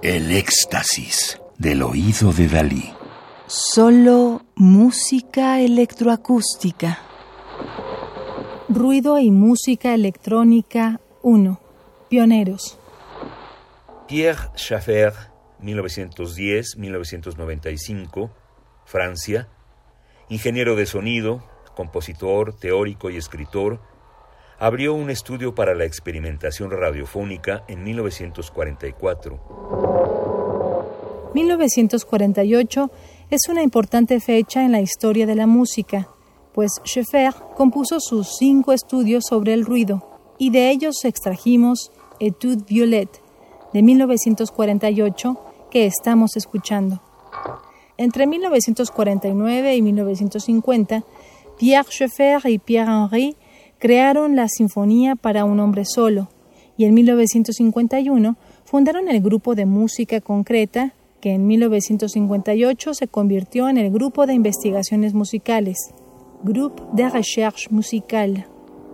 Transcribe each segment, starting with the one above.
El éxtasis del oído de Dalí. Solo música electroacústica. Ruido y música electrónica 1. Pioneros. Pierre Schaeffer, 1910-1995, Francia, ingeniero de sonido, compositor, teórico y escritor, abrió un estudio para la experimentación radiofónica en 1944. 1948 es una importante fecha en la historia de la música, pues Schaeffer compuso sus cinco estudios sobre el ruido, y de ellos extrajimos Etude Violette, de 1948, que estamos escuchando. Entre 1949 y 1950, Pierre Schaeffer y Pierre Henry crearon la Sinfonía para un hombre solo y en 1951 fundaron el grupo de música concreta que en 1958 se convirtió en el Grupo de Investigaciones Musicales, Groupe de Recherche Musicale,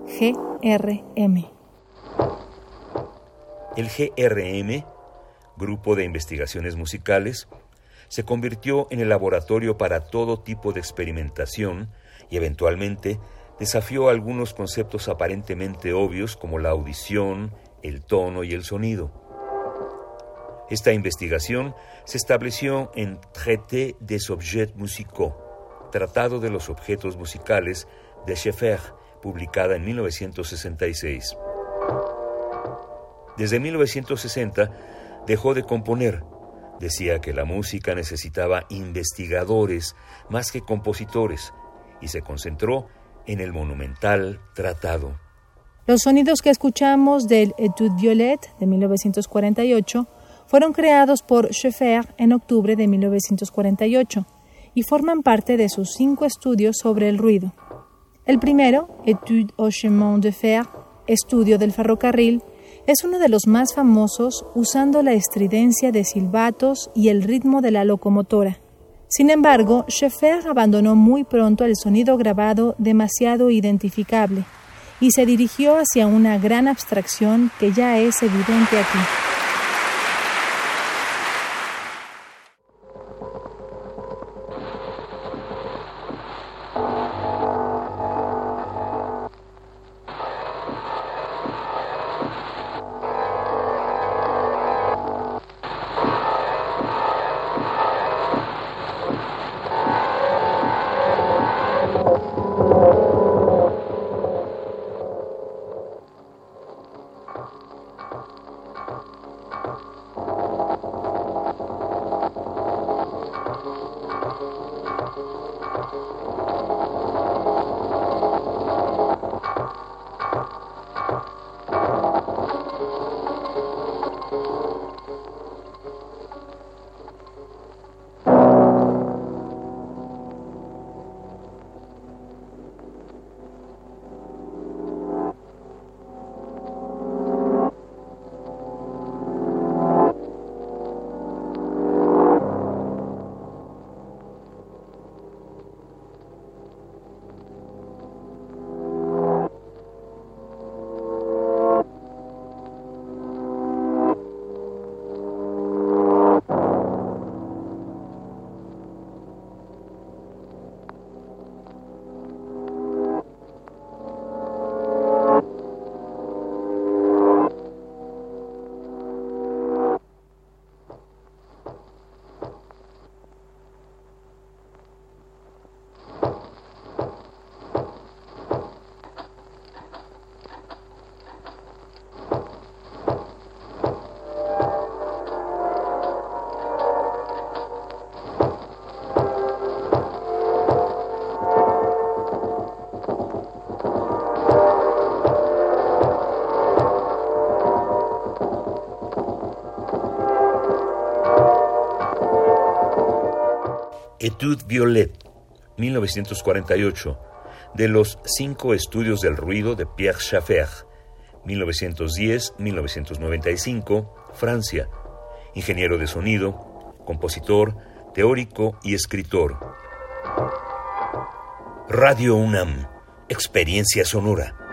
GRM. El GRM, Grupo de Investigaciones Musicales, se convirtió en el laboratorio para todo tipo de experimentación y eventualmente desafió algunos conceptos aparentemente obvios como la audición, el tono y el sonido. Esta investigación se estableció en Traité des objets musicaux, Tratado de los objetos musicales de Schaeffer, publicada en 1966. Desde 1960 dejó de componer. Decía que la música necesitaba investigadores más que compositores y se concentró en el monumental tratado. Los sonidos que escuchamos del Etude Violette de 1948 fueron creados por Schaeffer en octubre de 1948 y forman parte de sus cinco estudios sobre el ruido. El primero, Etude au chemin de fer, Estudio del ferrocarril, es uno de los más famosos usando la estridencia de silbatos y el ritmo de la locomotora. Sin embargo, Schaeffer abandonó muy pronto el sonido grabado demasiado identificable y se dirigió hacia una gran abstracción que ya es evidente aquí. Etude Violette, 1948, de los cinco estudios del ruido de Pierre Schaeffer, 1910-1995, Francia, ingeniero de sonido, compositor, teórico y escritor. Radio UNAM, experiencia sonora.